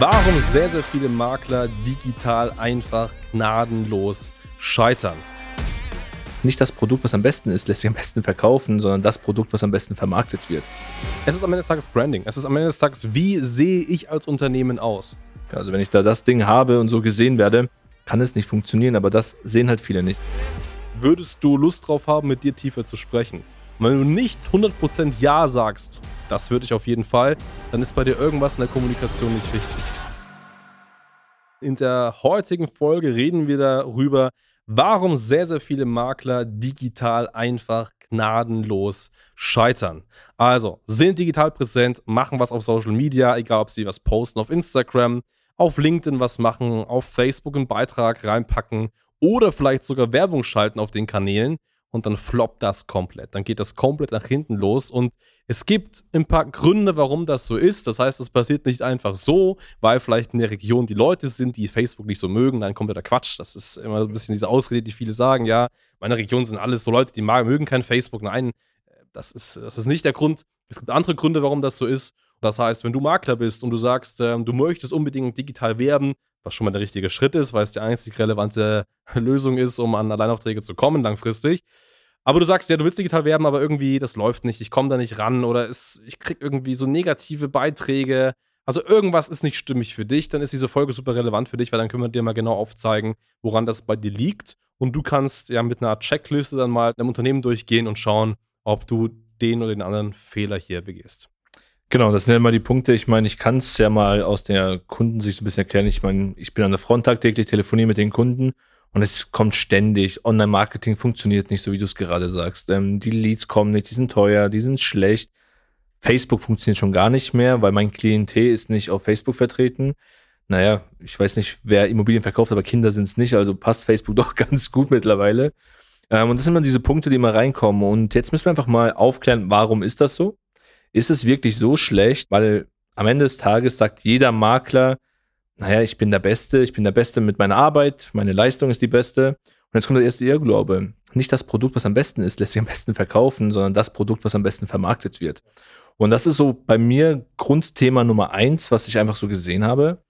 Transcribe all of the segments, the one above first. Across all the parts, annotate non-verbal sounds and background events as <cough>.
Warum sehr, sehr viele Makler digital einfach gnadenlos scheitern. Nicht das Produkt, was am besten ist, lässt sich am besten verkaufen, sondern das Produkt, was am besten vermarktet wird. Es ist am Ende des Tages Branding. Es ist am Ende des Tages, wie sehe ich als Unternehmen aus? Also wenn ich da das Ding habe und so gesehen werde, kann es nicht funktionieren, aber das sehen halt viele nicht. Würdest du Lust drauf haben, mit dir tiefer zu sprechen? Und wenn du nicht 100% Ja sagst, das würde ich auf jeden Fall, dann ist bei dir irgendwas in der Kommunikation nicht wichtig. In der heutigen Folge reden wir darüber, warum sehr, sehr viele Makler digital einfach gnadenlos scheitern. Also, sind digital präsent, machen was auf Social Media, egal ob sie was posten auf Instagram, auf LinkedIn was machen, auf Facebook einen Beitrag reinpacken oder vielleicht sogar Werbung schalten auf den Kanälen und dann floppt das komplett. Dann geht das komplett nach hinten los und es gibt ein paar Gründe, warum das so ist. Das heißt, es passiert nicht einfach so, weil vielleicht in der Region die Leute sind, die Facebook nicht so mögen, dann kommt ja der Quatsch. Das ist immer so ein bisschen diese Ausrede, die viele sagen, ja, meine Region sind alles so Leute, die mögen kein Facebook. Nein, das ist, das ist nicht der Grund. Es gibt andere Gründe, warum das so ist. Das heißt, wenn du Makler bist und du sagst, ähm, du möchtest unbedingt digital werben, was schon mal der richtige Schritt ist, weil es die einzig relevante <laughs> Lösung ist, um an Alleinaufträge zu kommen langfristig. Aber du sagst ja, du willst digital werben, aber irgendwie, das läuft nicht, ich komme da nicht ran oder es, ich krieg irgendwie so negative Beiträge. Also irgendwas ist nicht stimmig für dich, dann ist diese Folge super relevant für dich, weil dann können wir dir mal genau aufzeigen, woran das bei dir liegt. Und du kannst ja mit einer Checkliste dann mal deinem Unternehmen durchgehen und schauen, ob du den oder den anderen Fehler hier begehst. Genau, das sind ja mal die Punkte. Ich meine, ich kann es ja mal aus der Kundensicht so ein bisschen erklären. Ich meine, ich bin an der Front tagtäglich, telefoniere mit den Kunden und es kommt ständig. Online-Marketing funktioniert nicht, so wie du es gerade sagst. Ähm, die Leads kommen nicht, die sind teuer, die sind schlecht. Facebook funktioniert schon gar nicht mehr, weil mein Klientel ist nicht auf Facebook vertreten. Naja, ich weiß nicht, wer Immobilien verkauft, aber Kinder sind es nicht, also passt Facebook <laughs> doch ganz gut mittlerweile. Ähm, und das sind immer diese Punkte, die immer reinkommen. Und jetzt müssen wir einfach mal aufklären, warum ist das so? Ist es wirklich so schlecht? Weil am Ende des Tages sagt jeder Makler, naja, ich bin der Beste, ich bin der Beste mit meiner Arbeit, meine Leistung ist die beste. Und jetzt kommt der erste Irrglaube. Nicht das Produkt, was am besten ist, lässt sich am besten verkaufen, sondern das Produkt, was am besten vermarktet wird. Und das ist so bei mir Grundthema Nummer eins, was ich einfach so gesehen habe.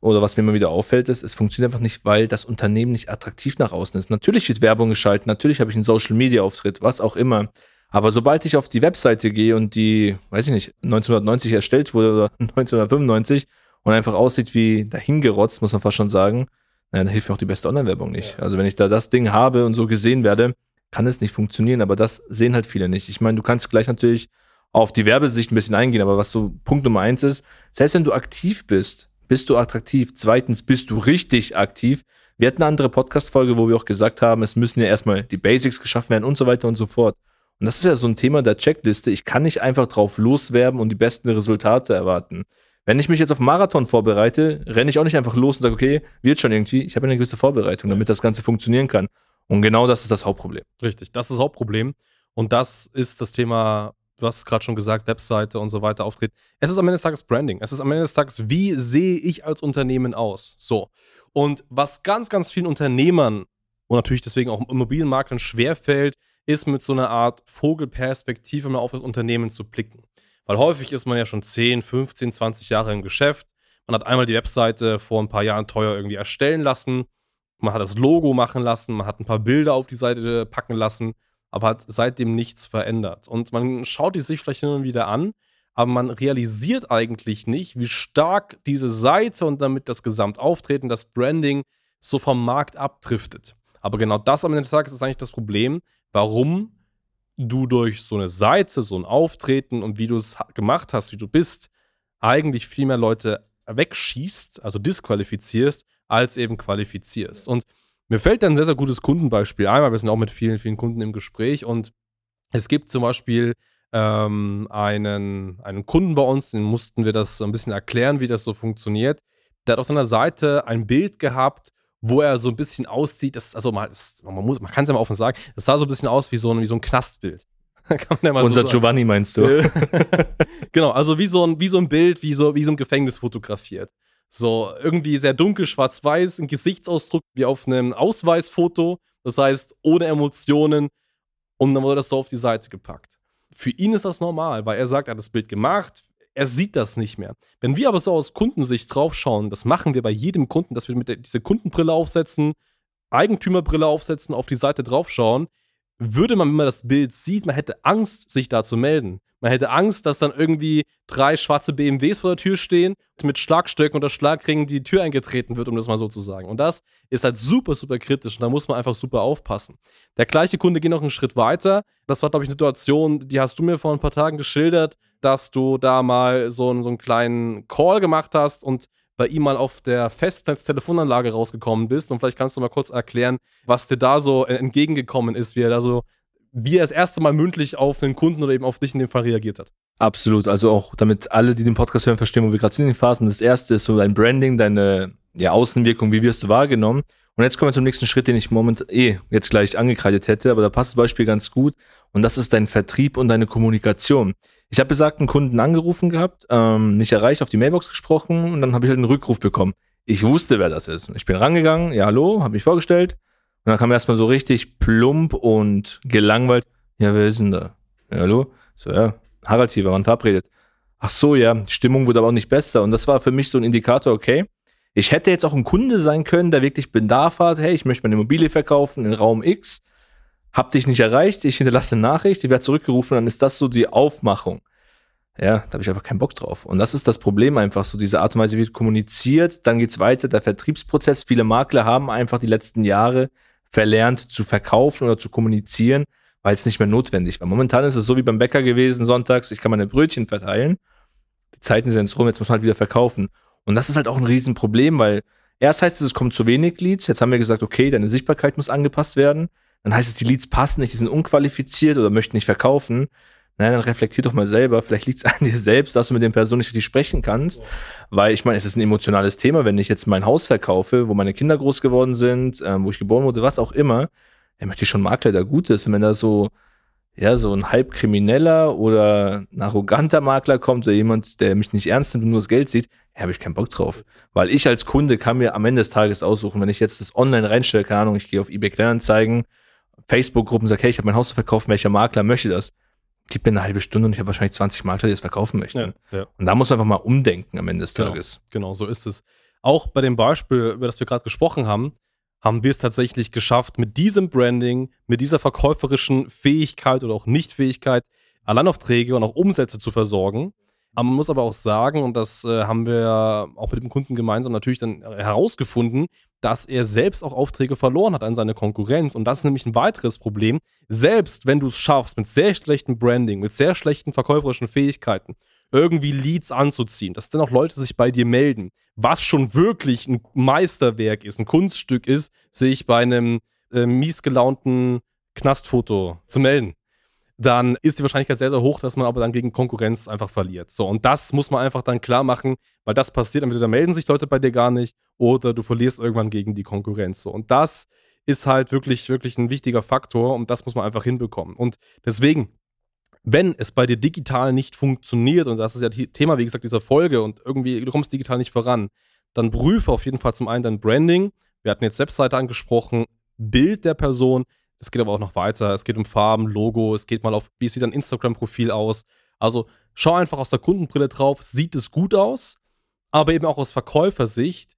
Oder was mir immer wieder auffällt, ist, es funktioniert einfach nicht, weil das Unternehmen nicht attraktiv nach außen ist. Natürlich wird Werbung geschaltet, natürlich habe ich einen Social Media Auftritt, was auch immer. Aber sobald ich auf die Webseite gehe und die, weiß ich nicht, 1990 erstellt wurde oder <laughs> 1995 und einfach aussieht wie dahingerotzt, muss man fast schon sagen, naja, dann hilft mir auch die beste Online-Werbung nicht. Also wenn ich da das Ding habe und so gesehen werde, kann es nicht funktionieren, aber das sehen halt viele nicht. Ich meine, du kannst gleich natürlich auf die Werbesicht ein bisschen eingehen, aber was so Punkt Nummer eins ist, selbst wenn du aktiv bist, bist du attraktiv. Zweitens, bist du richtig aktiv. Wir hatten eine andere Podcast-Folge, wo wir auch gesagt haben, es müssen ja erstmal die Basics geschaffen werden und so weiter und so fort. Und das ist ja so ein Thema der Checkliste. Ich kann nicht einfach drauf loswerben und die besten Resultate erwarten. Wenn ich mich jetzt auf Marathon vorbereite, renne ich auch nicht einfach los und sage, okay, wird schon irgendwie. Ich habe eine gewisse Vorbereitung, damit das Ganze funktionieren kann. Und genau das ist das Hauptproblem. Richtig, das ist das Hauptproblem. Und das ist das Thema, du hast gerade schon gesagt, Webseite und so weiter auftreten. Es ist am Ende des Tages Branding. Es ist am Ende des Tages, wie sehe ich als Unternehmen aus? So. Und was ganz, ganz vielen Unternehmern und natürlich deswegen auch Immobilienmaklern schwerfällt, ist mit so einer Art Vogelperspektive mal auf das Unternehmen zu blicken. Weil häufig ist man ja schon 10, 15, 20 Jahre im Geschäft. Man hat einmal die Webseite vor ein paar Jahren teuer irgendwie erstellen lassen. Man hat das Logo machen lassen. Man hat ein paar Bilder auf die Seite packen lassen. Aber hat seitdem nichts verändert. Und man schaut die sich vielleicht hin und wieder an. Aber man realisiert eigentlich nicht, wie stark diese Seite und damit das Gesamtauftreten, das Branding so vom Markt abdriftet. Aber genau das am Ende des Tages ist eigentlich das Problem, warum du durch so eine Seite, so ein Auftreten und wie du es gemacht hast, wie du bist, eigentlich viel mehr Leute wegschießt, also disqualifizierst, als eben qualifizierst. Und mir fällt da ein sehr, sehr gutes Kundenbeispiel ein, weil wir sind auch mit vielen, vielen Kunden im Gespräch und es gibt zum Beispiel ähm, einen, einen Kunden bei uns, den mussten wir das ein bisschen erklären, wie das so funktioniert. Der hat auf seiner Seite ein Bild gehabt, wo er so ein bisschen aussieht, das, also man, das, man, muss, man kann es ja mal offen sagen, das sah so ein bisschen aus wie so ein, wie so ein Knastbild. <laughs> Ja Unser so Giovanni meinst du? <laughs> genau, also wie so ein, wie so ein Bild, wie so, wie so ein Gefängnis fotografiert. So irgendwie sehr dunkel, schwarz-weiß, ein Gesichtsausdruck wie auf einem Ausweisfoto. Das heißt, ohne Emotionen. Und dann wurde das so auf die Seite gepackt. Für ihn ist das normal, weil er sagt, er hat das Bild gemacht. Er sieht das nicht mehr. Wenn wir aber so aus Kundensicht draufschauen, das machen wir bei jedem Kunden, dass wir mit der, diese Kundenbrille aufsetzen, Eigentümerbrille aufsetzen, auf die Seite draufschauen, würde man, wenn man das Bild sieht, man hätte Angst, sich da zu melden. Man hätte Angst, dass dann irgendwie drei schwarze BMWs vor der Tür stehen und mit Schlagstöcken oder Schlagringen die Tür eingetreten wird, um das mal so zu sagen. Und das ist halt super, super kritisch und da muss man einfach super aufpassen. Der gleiche Kunde geht noch einen Schritt weiter. Das war, glaube ich, eine Situation, die hast du mir vor ein paar Tagen geschildert, dass du da mal so, einen, so einen kleinen Call gemacht hast und bei ihm mal auf der Festnetztelefonanlage rausgekommen bist. Und vielleicht kannst du mal kurz erklären, was dir da so entgegengekommen ist, wie er da so, wie er das erste Mal mündlich auf den Kunden oder eben auf dich in dem Fall reagiert hat. Absolut. Also auch damit alle, die den Podcast hören, verstehen, wo wir gerade sind in den Phasen. Das erste ist so dein Branding, deine ja, Außenwirkung, wie wirst du wahrgenommen. Und jetzt kommen wir zum nächsten Schritt, den ich moment eh jetzt gleich angekreidet hätte, aber da passt das Beispiel ganz gut. Und das ist dein Vertrieb und deine Kommunikation. Ich habe besagten Kunden angerufen gehabt, ähm, nicht erreicht, auf die Mailbox gesprochen und dann habe ich halt einen Rückruf bekommen. Ich wusste, wer das ist. Ich bin rangegangen, ja, hallo, habe mich vorgestellt. Und dann kam erstmal so richtig plump und gelangweilt. Ja, wer ist denn da? Ja, hallo? So, ja, Harald hier, wir waren verabredet. Ach so, ja, die Stimmung wurde aber auch nicht besser. Und das war für mich so ein Indikator, okay, ich hätte jetzt auch ein Kunde sein können, der wirklich Bedarf hat, hey, ich möchte meine Immobilie verkaufen in Raum X hab dich nicht erreicht, ich hinterlasse eine Nachricht, ich werde zurückgerufen, dann ist das so die Aufmachung. Ja, da habe ich einfach keinen Bock drauf. Und das ist das Problem einfach, so diese Art und Weise wird kommuniziert, dann geht's weiter, der Vertriebsprozess. Viele Makler haben einfach die letzten Jahre verlernt zu verkaufen oder zu kommunizieren, weil es nicht mehr notwendig war. Momentan ist es so wie beim Bäcker gewesen, sonntags, ich kann meine Brötchen verteilen. Die Zeiten sind jetzt rum, jetzt muss man halt wieder verkaufen. Und das ist halt auch ein Riesenproblem, weil erst heißt es, es kommt zu wenig Leads. Jetzt haben wir gesagt, okay, deine Sichtbarkeit muss angepasst werden dann heißt es, die Leads passen nicht, die sind unqualifiziert oder möchten nicht verkaufen. Nein, dann reflektier doch mal selber. Vielleicht liegt es an dir selbst, dass du mit den Personen nicht richtig sprechen kannst. Weil ich meine, es ist ein emotionales Thema, wenn ich jetzt mein Haus verkaufe, wo meine Kinder groß geworden sind, ähm, wo ich geboren wurde, was auch immer, dann möchte ich schon Makler, der gut ist. Und wenn da so, ja, so ein halb krimineller oder ein arroganter Makler kommt oder jemand, der mich nicht ernst nimmt und nur das Geld sieht, ja, habe ich keinen Bock drauf. Weil ich als Kunde kann mir am Ende des Tages aussuchen, wenn ich jetzt das online reinstelle, keine Ahnung, ich gehe auf eBay Kleinanzeigen, Facebook-Gruppen sagt, hey, ich habe mein Haus zu verkaufen, welcher Makler möchte das? Gib mir eine halbe Stunde und ich habe wahrscheinlich 20 Makler, die es verkaufen möchten. Ja, ja. Und da muss man einfach mal umdenken am Ende des genau, Tages. Genau, so ist es. Auch bei dem Beispiel, über das wir gerade gesprochen haben, haben wir es tatsächlich geschafft, mit diesem Branding, mit dieser verkäuferischen Fähigkeit oder auch Nichtfähigkeit, Alleinaufträge und auch Umsätze zu versorgen. Aber man muss aber auch sagen, und das äh, haben wir auch mit dem Kunden gemeinsam natürlich dann herausgefunden, dass er selbst auch Aufträge verloren hat an seine Konkurrenz. Und das ist nämlich ein weiteres Problem. Selbst wenn du es schaffst, mit sehr schlechtem Branding, mit sehr schlechten verkäuferischen Fähigkeiten, irgendwie Leads anzuziehen, dass dann auch Leute sich bei dir melden, was schon wirklich ein Meisterwerk ist, ein Kunststück ist, sich bei einem äh, mies Knastfoto zu melden dann ist die Wahrscheinlichkeit sehr, sehr hoch, dass man aber dann gegen Konkurrenz einfach verliert. So, und das muss man einfach dann klar machen, weil das passiert, entweder melden sich Leute bei dir gar nicht oder du verlierst irgendwann gegen die Konkurrenz. So, und das ist halt wirklich, wirklich ein wichtiger Faktor und das muss man einfach hinbekommen. Und deswegen, wenn es bei dir digital nicht funktioniert, und das ist ja Thema, wie gesagt, dieser Folge und irgendwie du kommst digital nicht voran, dann prüfe auf jeden Fall zum einen dein Branding. Wir hatten jetzt Webseite angesprochen, Bild der Person, es geht aber auch noch weiter. Es geht um Farben, Logo, es geht mal auf, wie sieht dein Instagram-Profil aus. Also schau einfach aus der Kundenbrille drauf, sieht es gut aus, aber eben auch aus Verkäufersicht.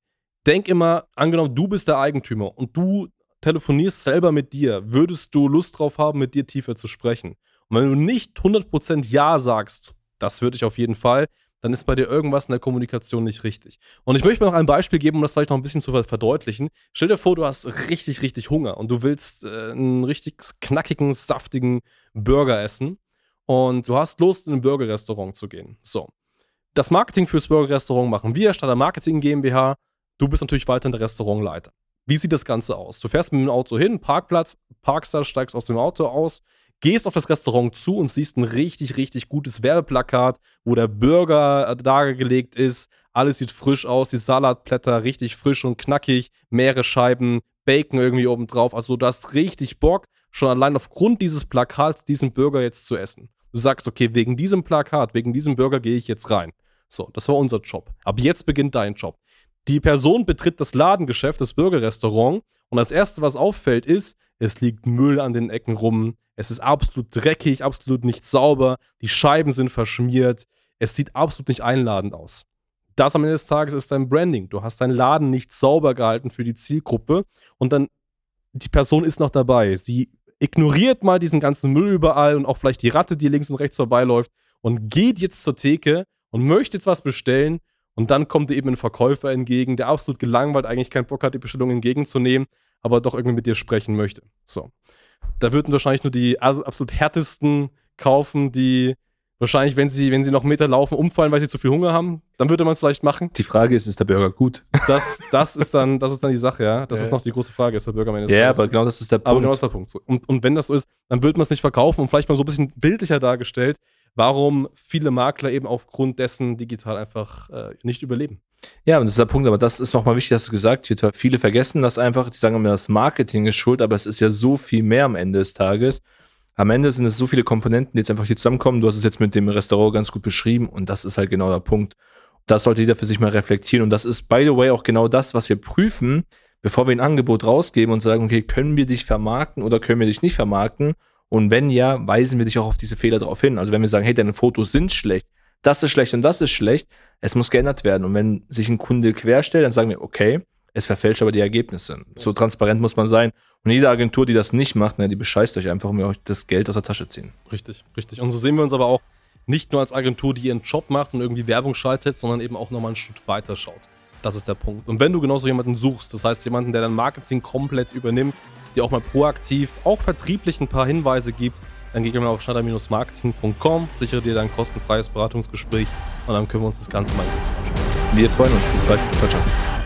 Denk immer, angenommen, du bist der Eigentümer und du telefonierst selber mit dir, würdest du Lust drauf haben, mit dir tiefer zu sprechen? Und wenn du nicht 100% Ja sagst, das würde ich auf jeden Fall, dann ist bei dir irgendwas in der Kommunikation nicht richtig. Und ich möchte mir noch ein Beispiel geben, um das vielleicht noch ein bisschen zu verdeutlichen. Stell dir vor, du hast richtig, richtig Hunger und du willst äh, einen richtig knackigen, saftigen Burger essen und du hast Lust, in ein Burgerrestaurant zu gehen. So. Das Marketing fürs Burgerrestaurant machen wir, statt der Marketing GmbH. Du bist natürlich weiterhin der Restaurantleiter. Wie sieht das Ganze aus? Du fährst mit dem Auto hin, Parkplatz, parkst da, steigst aus dem Auto aus, gehst auf das Restaurant zu und siehst ein richtig, richtig gutes Werbeplakat, wo der Burger dargelegt ist. Alles sieht frisch aus, die Salatblätter richtig frisch und knackig, mehrere Scheiben, Bacon irgendwie oben drauf. Also du hast richtig Bock, schon allein aufgrund dieses Plakats diesen Burger jetzt zu essen. Du sagst, okay, wegen diesem Plakat, wegen diesem Burger gehe ich jetzt rein. So, das war unser Job. Ab jetzt beginnt dein Job. Die Person betritt das Ladengeschäft, das Burgerrestaurant und das Erste, was auffällt, ist, es liegt Müll an den Ecken rum, es ist absolut dreckig, absolut nicht sauber, die Scheiben sind verschmiert, Es sieht absolut nicht einladend aus. Das am Ende des Tages ist dein Branding. Du hast deinen Laden nicht sauber gehalten für die Zielgruppe und dann die Person ist noch dabei. Sie ignoriert mal diesen ganzen Müll überall und auch vielleicht die Ratte, die links und rechts vorbeiläuft und geht jetzt zur Theke und möchte jetzt was bestellen und dann kommt dir eben ein Verkäufer entgegen, der absolut gelangweilt eigentlich keinen Bock hat, die Bestellung entgegenzunehmen, aber doch irgendwie mit dir sprechen möchte. So. Da würden wahrscheinlich nur die absolut härtesten kaufen, die wahrscheinlich, wenn sie, wenn sie noch einen Meter laufen, umfallen, weil sie zu viel Hunger haben, dann würde man es vielleicht machen. Die Frage ist, ist der Burger gut? Das, das, ist, dann, das ist dann die Sache, ja. Das ja. ist noch die große Frage, ist der Burger meines Ja, aber genau das ist der Punkt. Aber genau das ist der Punkt. Und, und wenn das so ist, dann würde man es nicht verkaufen und vielleicht mal so ein bisschen bildlicher dargestellt, warum viele Makler eben aufgrund dessen digital einfach äh, nicht überleben. Ja, und das ist der Punkt, aber das ist nochmal wichtig, dass du gesagt hast. Viele vergessen das einfach, die sagen immer, das Marketing ist schuld, aber es ist ja so viel mehr am Ende des Tages. Am Ende sind es so viele Komponenten, die jetzt einfach hier zusammenkommen. Du hast es jetzt mit dem Restaurant ganz gut beschrieben und das ist halt genau der Punkt. Das sollte jeder für sich mal reflektieren und das ist, by the way, auch genau das, was wir prüfen, bevor wir ein Angebot rausgeben und sagen, okay, können wir dich vermarkten oder können wir dich nicht vermarkten? Und wenn ja, weisen wir dich auch auf diese Fehler darauf hin. Also wenn wir sagen, hey, deine Fotos sind schlecht, das ist schlecht und das ist schlecht, es muss geändert werden. Und wenn sich ein Kunde querstellt, dann sagen wir, okay, es verfälscht aber die Ergebnisse. So transparent muss man sein. Und jede Agentur, die das nicht macht, ne, die bescheißt euch einfach, um euch das Geld aus der Tasche ziehen. Richtig, richtig. Und so sehen wir uns aber auch nicht nur als Agentur, die ihren Job macht und irgendwie Werbung schaltet, sondern eben auch nochmal einen Schritt weiter schaut. Das ist der Punkt. Und wenn du genauso jemanden suchst, das heißt jemanden, der dein Marketing komplett übernimmt, dir auch mal proaktiv, auch vertrieblich ein paar Hinweise gibt, dann geh mal auf schneider-marketing.com, sichere dir dein kostenfreies Beratungsgespräch und dann können wir uns das Ganze mal jetzt anschauen. Wir freuen uns. Bis bald. Ciao, ciao.